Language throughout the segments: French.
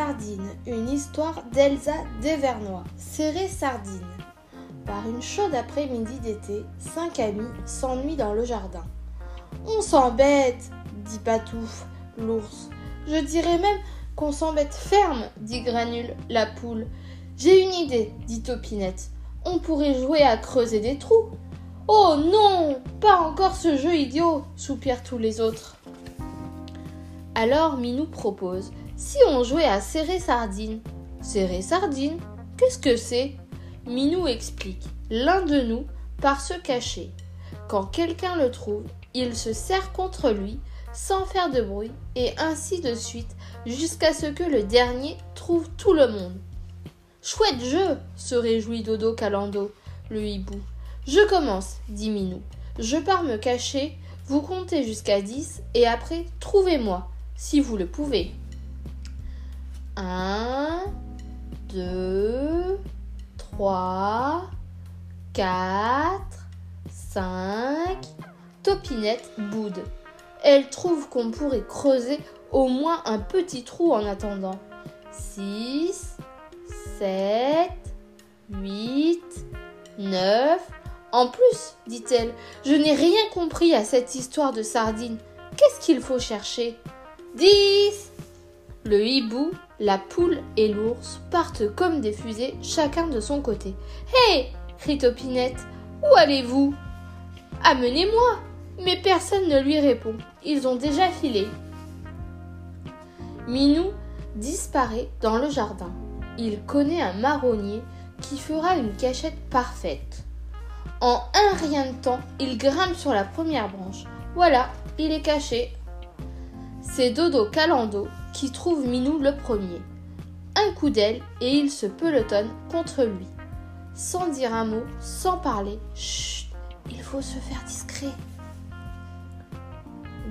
Sardine, une histoire d'Elsa Devernois. Serré Sardine. Par une chaude après-midi d'été, cinq amis s'ennuient dans le jardin. On s'embête, dit Patouf, l'ours. Je dirais même qu'on s'embête ferme, dit Granule, la poule. J'ai une idée, dit Topinette. On pourrait jouer à creuser des trous. Oh non, pas encore ce jeu idiot, soupirent tous les autres. Alors Minou propose si on jouait à serrer sardine. Serrer sardine Qu'est-ce que c'est? Minou explique. L'un de nous part se cacher. Quand quelqu'un le trouve, il se serre contre lui sans faire de bruit et ainsi de suite jusqu'à ce que le dernier trouve tout le monde. Chouette jeu se réjouit Dodo Calando, le hibou. Je commence, dit Minou. Je pars me cacher, vous comptez jusqu'à dix et après trouvez-moi, si vous le pouvez. Un, deux, trois, quatre, cinq. Topinette boude. Elle trouve qu'on pourrait creuser au moins un petit trou en attendant. Six, sept, huit, neuf. En plus, dit-elle, je n'ai rien compris à cette histoire de sardines. Qu'est-ce qu'il faut chercher? Dix Le hibou, la poule et l'ours partent comme des fusées, chacun de son côté. Hé crie Topinette. Où allez-vous? Amenez-moi Mais personne ne lui répond. Ils ont déjà filé. Minou disparaît dans le jardin. Il connaît un marronnier qui fera une cachette parfaite. En un rien de temps, il grimpe sur la première branche. Voilà, il est caché. C'est Dodo Calando qui trouve Minou le premier. Un coup d'aile et il se pelotonne contre lui. Sans dire un mot, sans parler. Chut, il faut se faire discret.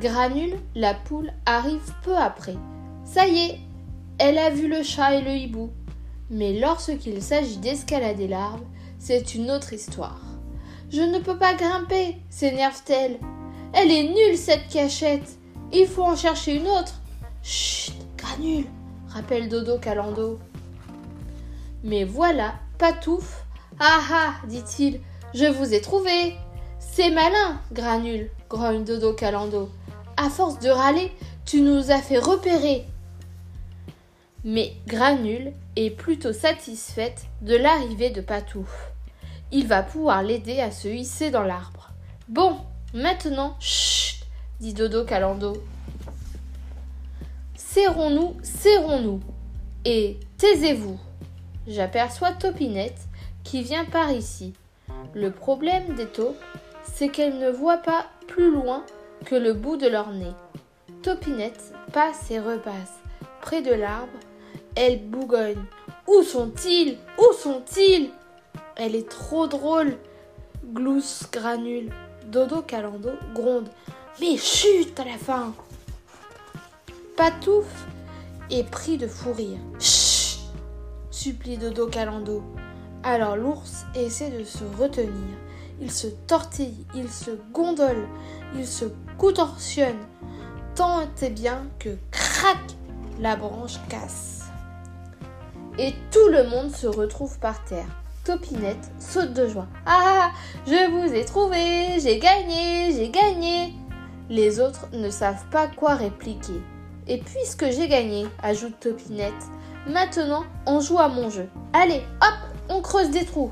Granule, la poule, arrive peu après. Ça y est, elle a vu le chat et le hibou. Mais lorsqu'il s'agit d'escalader l'arbre, c'est une autre histoire. Je ne peux pas grimper, s'énerve-t-elle. Elle est nulle cette cachette. Il faut en chercher une autre. Chut, rappelle Dodo Calando. Mais voilà, Patouf. Ah ah, dit-il, je vous ai trouvé. C'est malin, granule, grogne Dodo Calando. À force de râler, tu nous as fait repérer. Mais Granule est plutôt satisfaite de l'arrivée de Patouf. Il va pouvoir l'aider à se hisser dans l'arbre. Bon, maintenant, chut, dit Dodo Calando. Serrons-nous, serrons-nous. Et taisez-vous. J'aperçois Topinette qui vient par ici. Le problème des taupes, c'est qu'elles ne voient pas plus loin que le bout de leur nez. Topinette passe et repasse près de l'arbre. Elle bougonne. Où sont-ils? Où sont-ils? Elle est trop drôle. Glousse granule. Dodo Calando gronde. Mais chut à la fin Patouf est pris de fou rire. Chut supplie Dodo Calando. Alors l'ours essaie de se retenir. Il se tortille, il se gondole, il se contorsionne, tant et bien que crac, la branche casse. Et tout le monde se retrouve par terre. Topinette saute de joie. Ah, je vous ai trouvé, j'ai gagné, j'ai gagné. Les autres ne savent pas quoi répliquer. Et puisque j'ai gagné, ajoute Topinette, maintenant on joue à mon jeu. Allez, hop, on creuse des trous.